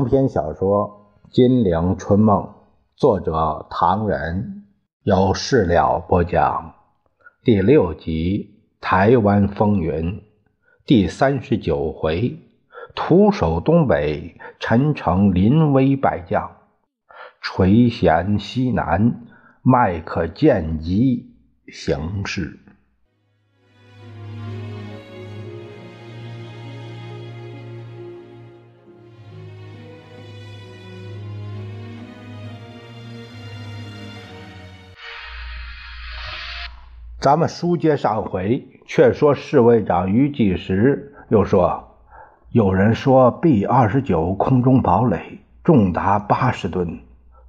长篇小说《金陵春梦》，作者唐人，由事了播讲，第六集《台湾风云》，第三十九回，徒守东北，陈诚临危败将，垂涎西南，迈克见机行事。咱们书接上回，却说侍卫长于继时又说，有人说 B 二十九空中堡垒重达八十吨，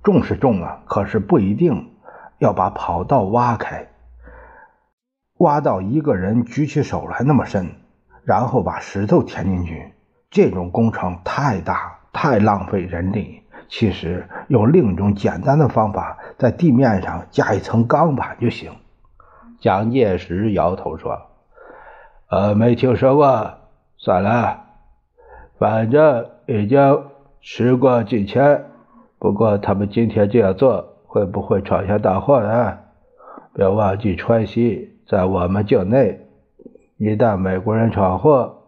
重是重啊，可是不一定要把跑道挖开，挖到一个人举起手来那么深，然后把石头填进去，这种工程太大，太浪费人力。其实用另一种简单的方法，在地面上加一层钢板就行。蒋介石摇头说：“呃，没听说过，算了，反正已经时过境迁。不过他们今天这样做，会不会闯下大祸呢？别忘记，川西在我们境内，一旦美国人闯祸，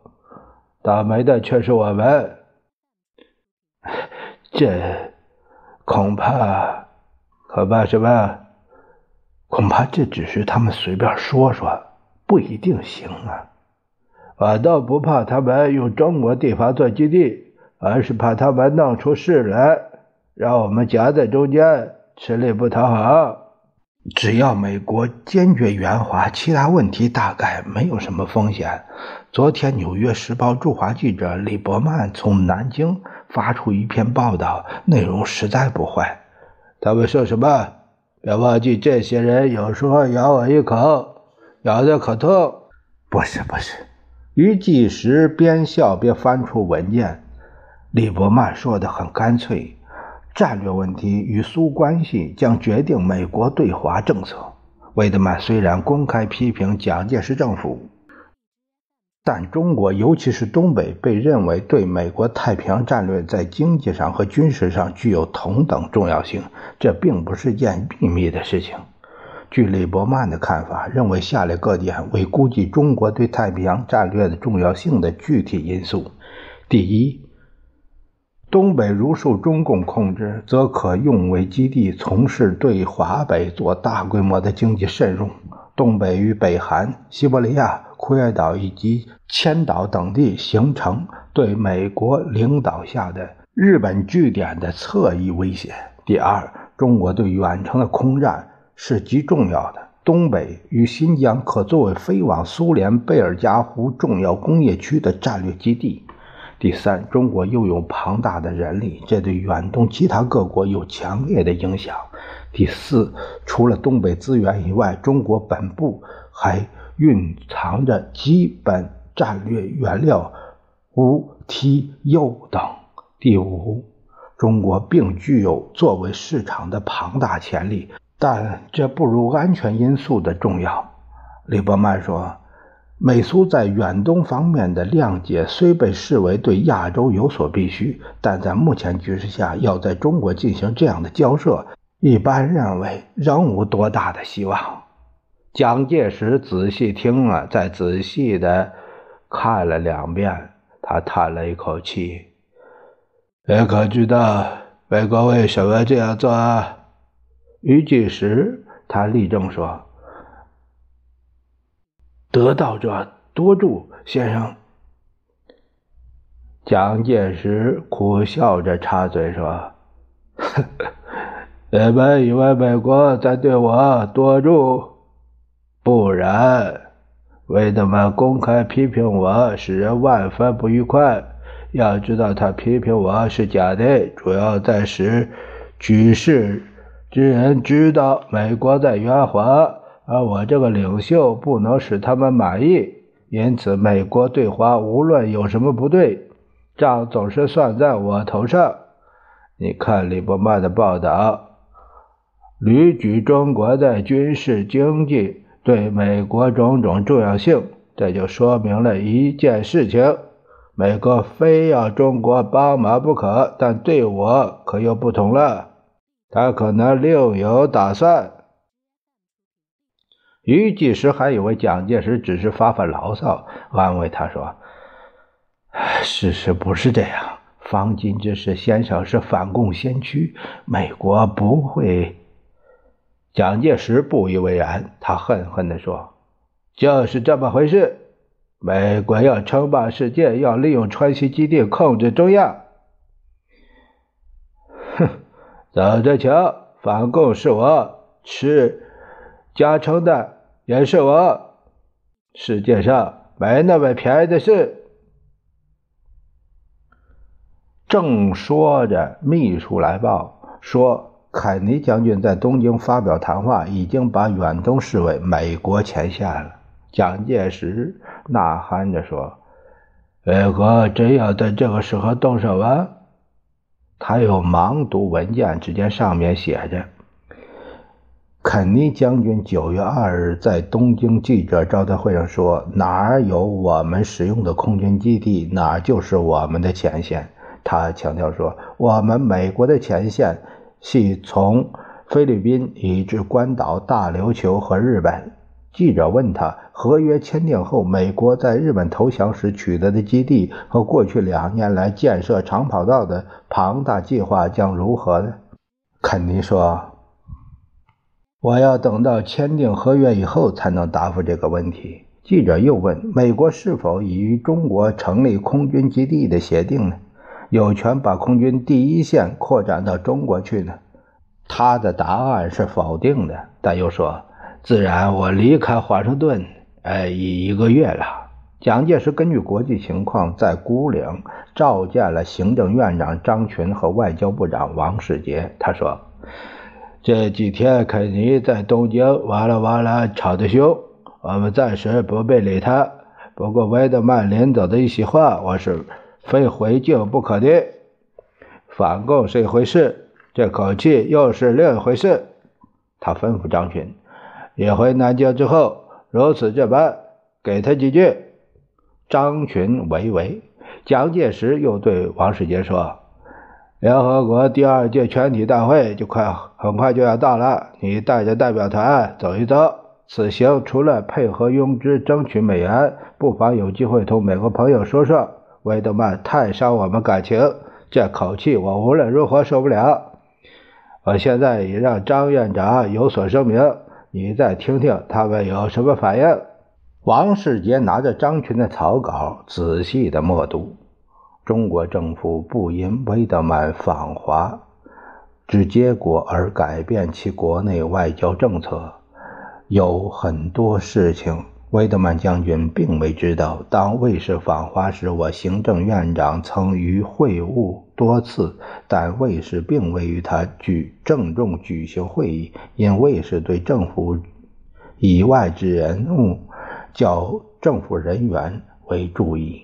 倒霉的却是我们。这恐怕，恐怕什么？”恐怕这只是他们随便说说，不一定行啊！我倒不怕他们用中国地方做基地，而是怕他们弄出事来，让我们夹在中间，吃力不讨好。只要美国坚决援华，其他问题大概没有什么风险。昨天，《纽约时报》驻华记者李伯曼从南京发出一篇报道，内容实在不坏。他们说什么？别忘记，这些人有时候咬我一口，咬得可痛。不是不是，于计时边笑边翻出文件。李伯曼说的很干脆：战略问题与苏关系将决定美国对华政策。魏德曼虽然公开批评蒋介石政府。但中国，尤其是东北，被认为对美国太平洋战略在经济上和军事上具有同等重要性，这并不是件秘密的事情。据李伯曼的看法，认为下列各点为估计中国对太平洋战略的重要性的具体因素：第一，东北如受中共控制，则可用为基地，从事对华北做大规模的经济渗入。东北与北韩、西伯利亚。库页岛以及千岛等地形成对美国领导下的日本据点的侧翼威胁。第二，中国对远程的空战是极重要的。东北与新疆可作为飞往苏联贝尔加湖重要工业区的战略基地。第三，中国拥有庞大的人力，这对远东其他各国有强烈的影响。第四，除了东北资源以外，中国本部还。蕴藏着基本战略原料钨、锑、铀等。第五，中国并具有作为市场的庞大潜力，但这不如安全因素的重要。李伯曼说：“美苏在远东方面的谅解虽被视为对亚洲有所必须，但在目前局势下，要在中国进行这样的交涉，一般认为仍无多大的希望。”蒋介石仔细听了，再仔细的看了两遍，他叹了一口气：“你可知道美国为什么这样做？”啊于继时，他立正说：“得道者多助，先生。”蒋介石苦笑着插嘴说：“ 你们以为美国在对我多助？”不然，魏德曼公开批评我，使人万分不愉快。要知道，他批评我是假的，主要在使举世之人知道美国在援华，而我这个领袖不能使他们满意。因此，美国对华无论有什么不对，账总是算在我头上。你看李伯曼的报道，屡举中国的军事经济。对美国种种重要性，这就说明了一件事情：美国非要中国帮忙不可，但对我可又不同了，他可能另有打算。于继时还以为蒋介石只是发发牢骚，安慰他说：“事实不是这样，方金之士先生是反共先驱，美国不会。”蒋介石不以为然，他恨恨地说：“就是这么回事。”美国要称霸世界，要利用川西基地控制中央。哼，走着瞧，反共是我，吃加成的也是我。世界上没那么便宜的事。正说着，秘书来报说，肯尼将军在东京发表谈话，已经把远东视为美国前线了。蒋介石呐喊着说：“美国真要在这个时候动手吗？”他又忙读文件，只见上面写着：“肯尼将军九月二日在东京记者招待会上说，哪儿有我们使用的空军基地，哪儿就是我们的前线。他强调说，我们美国的前线系从菲律宾以至关岛、大琉球和日本。”记者问他：“合约签订后，美国在日本投降时取得的基地和过去两年来建设长跑道的庞大计划将如何呢？”肯尼说：“我要等到签订合约以后才能答复这个问题。”记者又问：“美国是否已与中国成立空军基地的协定呢？有权把空军第一线扩展到中国去呢？”他的答案是否定的，但又说。自然，我离开华盛顿，呃，已一个月了。蒋介石根据国际情况，在孤岭召见了行政院长张群和外交部长王世杰。他说：“这几天肯尼在东京哇啦哇啦吵得凶，我们暂时不必理他。不过，维德曼临走的一席话，我是非回敬不可的。反共是一回事，这口气又是另一回事。”他吩咐张群。你回南京之后，如此这般，给他几句。张群为为，蒋介石又对王世杰说：“联合国第二届全体大会就快很快就要到了，你带着代表团走一走。此行除了配合拥之争取美元，不妨有机会同美国朋友说说，维德曼太伤我们感情，这口气我无论如何受不了。我现在已让张院长有所声明。”你再听听他们有什么反应。王世杰拿着张群的草稿仔细的默读。中国政府不因威德曼访华之结果而改变其国内外交政策，有很多事情。威德曼将军并未知道，当卫士访华时，我行政院长曾与会晤多次，但卫士并未与他举郑重举行会议，因卫士对政府以外之人物较政府人员为注意。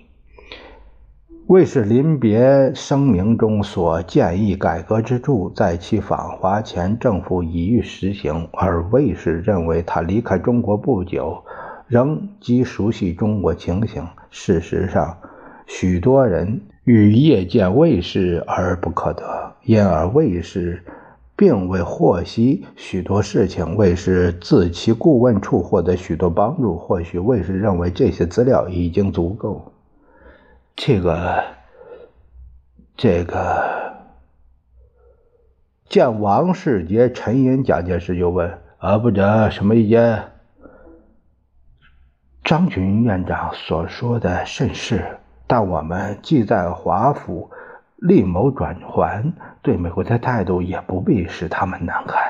卫士临别声明中所建议改革之处，在其访华前，政府已予实行，而卫士认为他离开中国不久。仍极熟悉中国情形。事实上，许多人欲夜见卫士而不可得，因而卫士并未获悉许多事情。卫士自其顾问处获得许多帮助，或许卫士认为这些资料已经足够。这个，这个，见王世杰沉吟，蒋介石就问：“阿部长什么意见？”张群院长所说的甚是，但我们既在华府另谋转圜，对美国的态度也不必使他们难堪。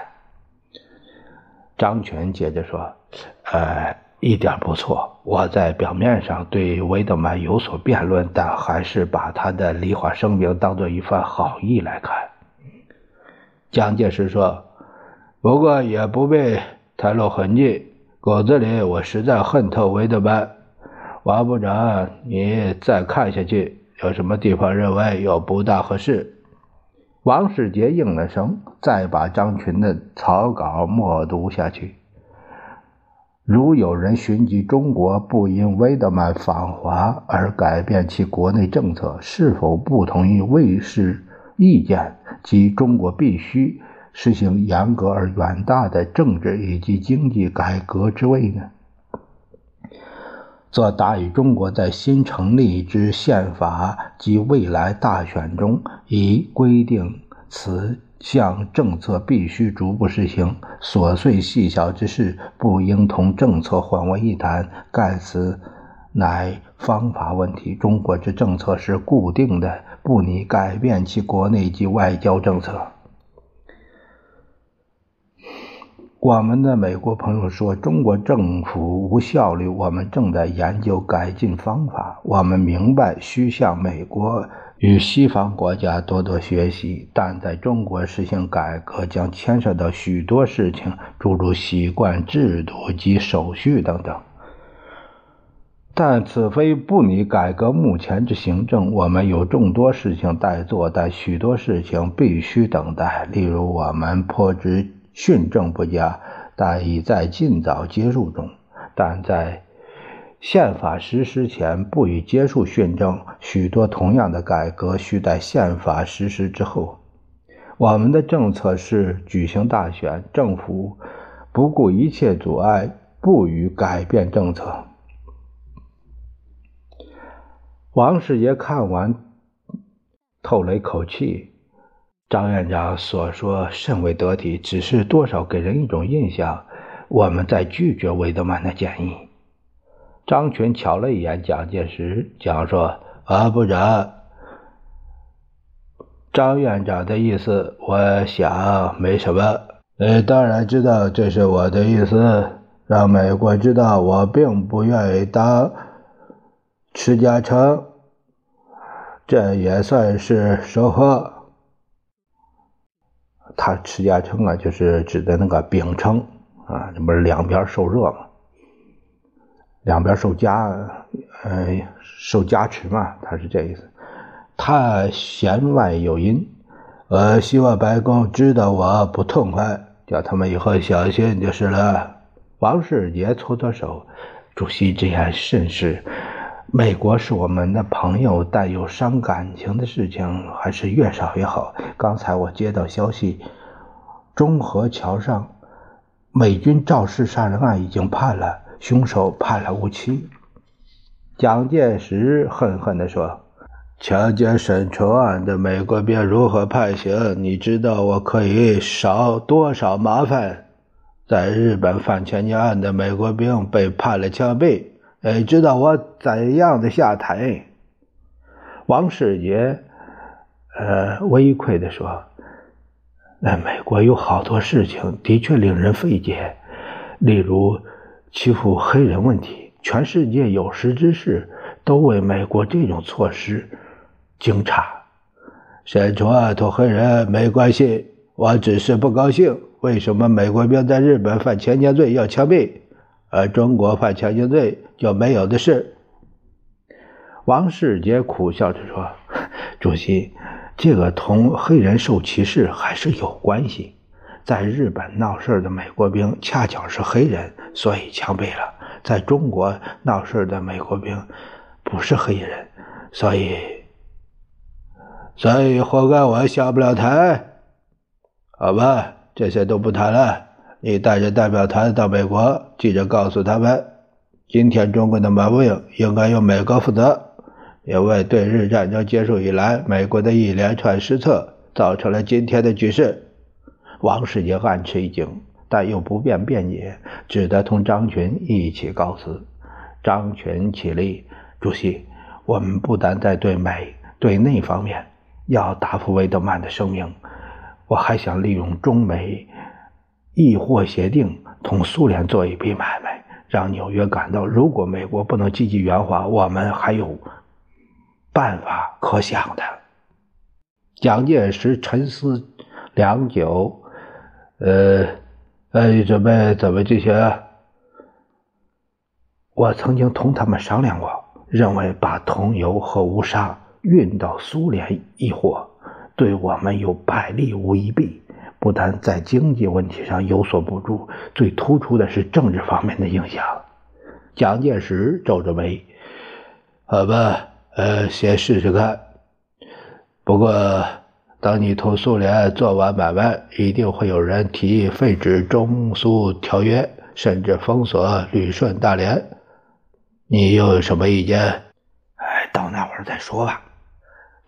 张群接着说：“呃，一点不错。我在表面上对维德曼有所辩论，但还是把他的离华声明当做一番好意来看。”蒋介石说：“不过也不必太露痕迹。”骨子里，我实在恨透维德曼。王部长，你再看下去，有什么地方认为又不大合适？王世杰应了声，再把张群的草稿默读下去。如有人寻及中国，不因威德曼访华而改变其国内政策，是否不同意卫士意见及中国必须实行严格而远大的政治以及经济改革之位呢？则答以中国在新成立之宪法及未来大选中，已规定此。项政策必须逐步实行，琐碎细小之事不应同政策混为一谈。盖此乃方法问题。中国之政策是固定的，不拟改变其国内及外交政策。我们的美国朋友说，中国政府无效率。我们正在研究改进方法。我们明白需向美国。与西方国家多多学习，但在中国实行改革将牵涉到许多事情，诸如习惯、制度及手续等等。但此非不拟改革目前之行政，我们有众多事情待做，但许多事情必须等待。例如，我们颇知训政不佳，但已在尽早结束中，但在。宪法实施前不予接受训政，许多同样的改革需待宪法实施之后。我们的政策是举行大选，政府不顾一切阻碍，不予改变政策。王世杰看完，透了一口气。张院长所说甚为得体，只是多少给人一种印象，我们在拒绝韦德曼的建议。张群瞧了一眼蒋介石，讲说：“啊，部长，张院长的意思，我想没什么。呃，当然知道这是我的意思，让美国知道我并不愿意当持家称，这也算是收获。他持家称啊，就是指的那个饼称啊，这不是两边受热吗？”两边受加，呃，受加持嘛，他是这意思。他弦外有音，呃，希望白宫知道我不痛快，叫他们以后小心就是了。王世杰搓搓手，主席这样甚是。美国是我们的朋友，但有伤感情的事情还是越少越好。刚才我接到消息，中河桥上美军肇事杀人案已经判了。凶手判了无期。蒋介石恨恨地说：“强奸沈纯案的美国兵如何判刑？你知道我可以少多少麻烦？在日本反强奸案的美国兵被判了枪毙，哎，知道我怎样的下台？”王世杰，呃，微愧地说：“那美国有好多事情的确令人费解，例如……”欺负黑人问题，全世界有识之士都为美国这种措施惊诧。沈从安同黑人没关系，我只是不高兴，为什么美国兵在日本犯强奸罪要枪毙，而中国犯强奸罪就没有的事？王世杰苦笑着说：“ 主席，这个同黑人受歧视还是有关系。”在日本闹事的美国兵恰巧是黑人，所以枪毙了。在中国闹事的美国兵不是黑人，所以所以活该我下不了台。好吧，这些都不谈了。你带着代表团到美国，记者告诉他们，今天中国的毛病应该由美国负责，因为对日战争结束以来，美国的一连串失策造成了今天的局势。王世杰暗吃一惊，但又不便辩解，只得同张群一起告辞。张群起立，主席，我们不但在对美、对内方面要答复维德曼的声明，我还想利用中美易货协定同苏联做一笔买卖，让纽约感到，如果美国不能积极援华，我们还有办法可想的。蒋介石沉思良久。呃，呃，准备怎么进行？我曾经同他们商量过，认为把桐油和乌沙运到苏联易货，对我们有百利无一弊。不但在经济问题上有所补助，最突出的是政治方面的影响。蒋介石皱着眉：“好吧，呃，先试试看。不过，当你同苏联做完买卖，一定会有人提议废止中苏条约，甚至封锁旅顺、大连。你又有什么意见？哎，到那会儿再说吧。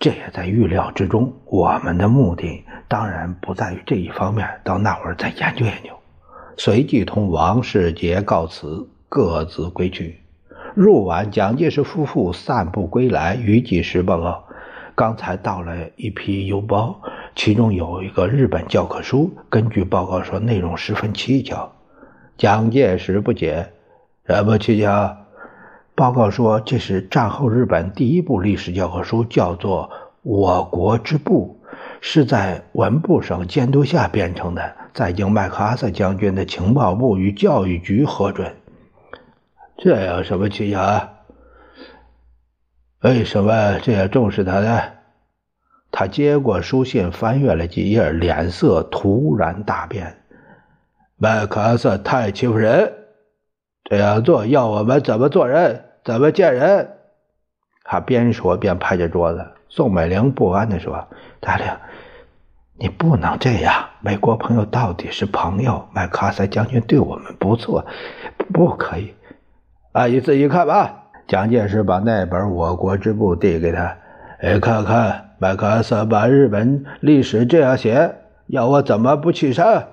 这也在预料之中。我们的目的当然不在于这一方面，到那会儿再研究研究。”随即同王世杰告辞。各自归去。入晚，蒋介石夫妇散步归来，于几时报告：刚才到了一批邮包，其中有一个日本教科书。根据报告说，内容十分蹊跷。蒋介石不解：什么蹊跷？报告说，这是战后日本第一部历史教科书，叫做《我国之部》，是在文部省监督下编成的，在经麦克阿瑟将军的情报部与教育局核准。这有什么蹊跷啊？为什么这样重视他呢？他接过书信，翻阅了几页，脸色突然大变。麦克阿瑟太欺负人，这样做要我们怎么做人？怎么见人？他边说边拍着桌子。宋美龄不安地说：“大亮，你不能这样。美国朋友到底是朋友，麦克阿瑟将军对我们不错，不可以。”阿姨自己看吧。蒋介石把那本《我国之部》递给他，哎，看看麦克阿瑟把日本历史这样写，要我怎么不去上？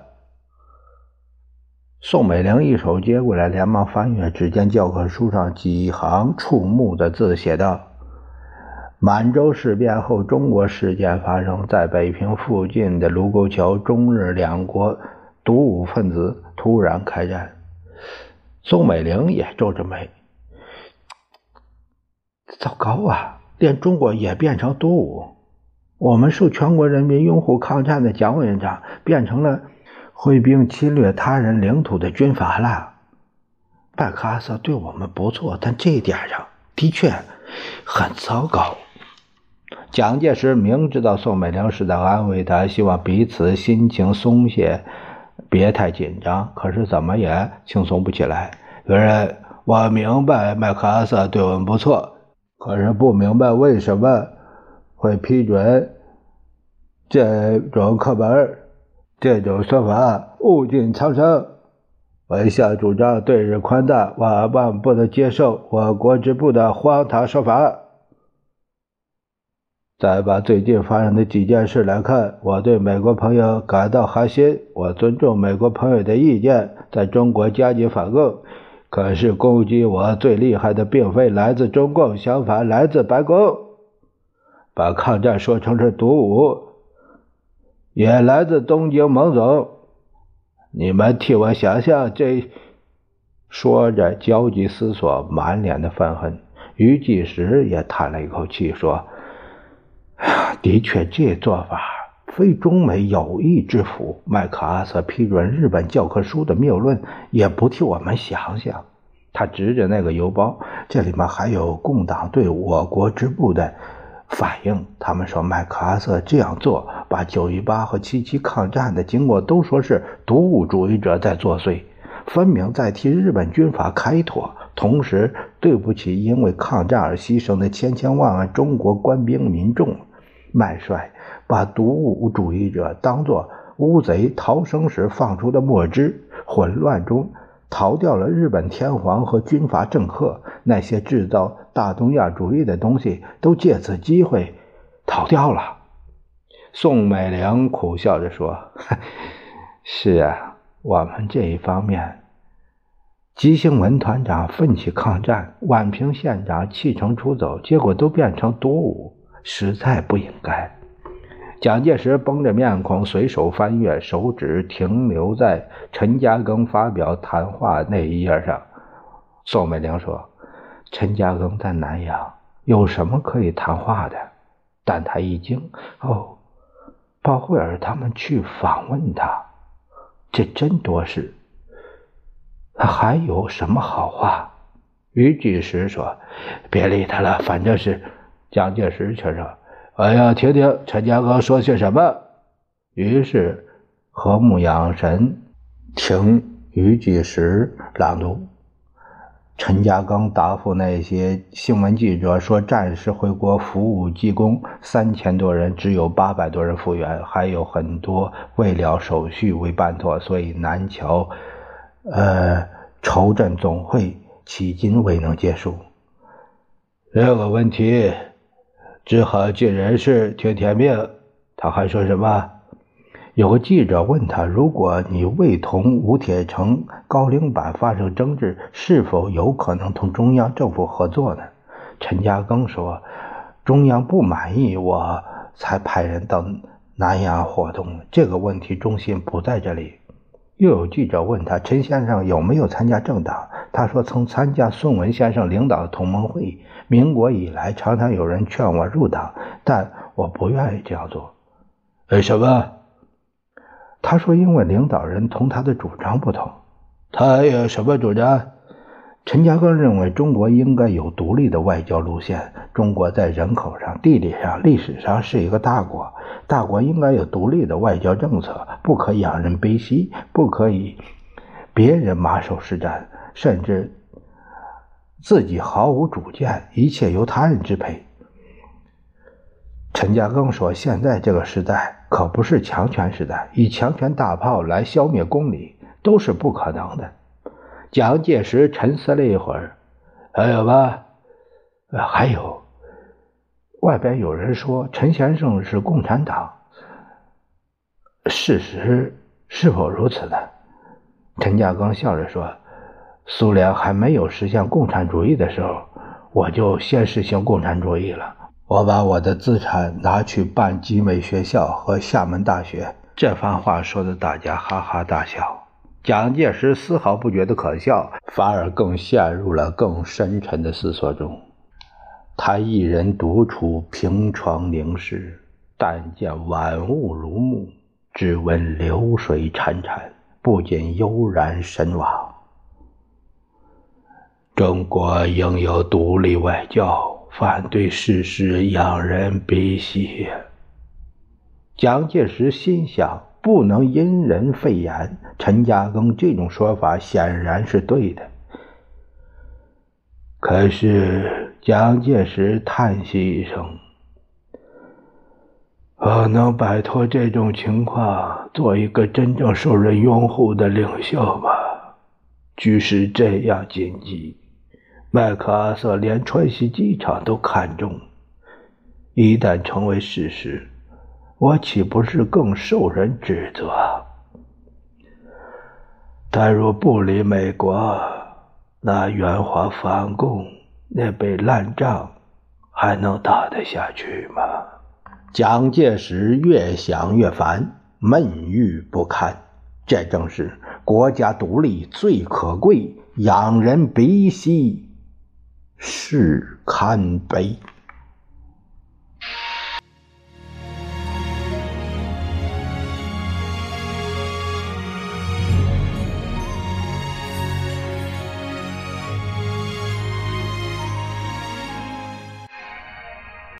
宋美龄一手接过来，连忙翻阅，只见教科书上几行触目的字，写道：“满洲事变后，中国事件发生在北平附近的卢沟桥，中日两国独武分子突然开战。”宋美龄也皱着眉：“糟糕啊！连中国也变成独武，我们受全国人民拥护抗战的蒋委员长变成了挥兵侵略他人领土的军阀了。麦克阿瑟对我们不错，但这一点上的确很糟糕。”蒋介石明知道宋美龄是在安慰他，希望彼此心情松懈。别太紧张，可是怎么也轻松不起来。有人，我明白麦克阿瑟对我们不错，可是不明白为什么会批准这种课本、这种说法，物尽苍生。我一向主张对日宽大，万万不能接受我国之部的荒唐说法。再把最近发生的几件事来看，我对美国朋友感到寒心。我尊重美国朋友的意见，在中国加紧反共。可是攻击我最厉害的，并非来自中共，相反来自白宫。把抗战说成是独舞，也来自东京蒙总。你们替我想想这。说着，焦急思索，满脸的愤恨。于继时也叹了一口气，说。的确，这做法非中美友谊之福。麦克阿瑟批准日本教科书的谬论，也不替我们想想。他指着那个邮包，这里面还有共党对我国支部的反应。他们说麦克阿瑟这样做，把九一八和七七抗战的经过都说是独物主义者在作祟，分明在替日本军阀开脱，同时对不起因为抗战而牺牲的千千万万中国官兵民众。麦帅把独物主义者当作乌贼逃生时放出的墨汁，混乱中逃掉了日本天皇和军阀政客，那些制造大东亚主义的东西都借此机会 逃掉了。宋美龄苦笑着说：“ 是啊，我们这一方面，吉星文团长奋起抗战，宛平县长弃城出走，结果都变成独武。”实在不应该。蒋介石绷着面孔，随手翻阅，手指停留在陈嘉庚发表谈话那一页上。宋美龄说：“陈嘉庚在南阳，有什么可以谈话的？”但他一惊：“哦，鲍惠尔他们去访问他，这真多事。他还有什么好话？”于继时说：“别理他了，反正是。”蒋介石却说：“我要听听陈嘉庚说些什么。”于是和睦养神，请于继时朗读。陈嘉庚答复那些新闻记者说：“战时回国服务技工三千多人，只有八百多人复员，还有很多未了手续未办妥，所以南桥，呃，筹赈总会迄今未能结束。这个问题只好尽人事听天命。”他还说什么？有个记者问他：“如果你未同吴铁城、高凌板发生争执，是否有可能同中央政府合作呢？”陈嘉庚说：“中央不满意，我才派人到南阳活动。这个问题中心不在这里。”又有记者问他：“陈先生有没有参加政党？”他说：“曾参加孙文先生领导的同盟会。民国以来，常常有人劝我入党，但我不愿意这样做。为什么？”他说：“因为领导人同他的主张不同。”他有什么主张？陈嘉庚认为中国应该有独立的外交路线。中国在人口上、地理上、历史上是一个大国，大国应该有独立的外交政策，不可仰人卑膝，不可以别人马首是瞻，甚至自己毫无主见，一切由他人支配。陈嘉庚说：“现在这个时代可不是强权时代，以强权大炮来消灭公理都是不可能的。”蒋介石沉思了一会儿：“还有吧？还有。外边有人说陈先生是共产党，事实是否如此呢？”陈嘉庚笑着说：“苏联还没有实现共产主义的时候，我就先实行共产主义了。”我把我的资产拿去办集美学校和厦门大学。这番话说的大家哈哈大笑。蒋介石丝毫不觉得可笑，反而更陷入了更深沉的思索中。他一人独处，凭窗凝视，但见万物如幕，只闻流水潺潺，不禁悠然神往。中国应有独立外交。反对事实，仰人鼻息。蒋介石心想：不能因人废言。陈嘉庚这种说法显然是对的。可是蒋介石叹息一声：“我能摆脱这种情况，做一个真正受人拥护的领袖吗？局势这样紧急。”麦克阿瑟连川西机场都看中，一旦成为事实，我岂不是更受人指责？但若不理美国，那援华反共那杯烂仗还能打得下去吗？蒋介石越想越烦，闷郁不堪。这正是国家独立最可贵，仰人鼻息。是堪悲。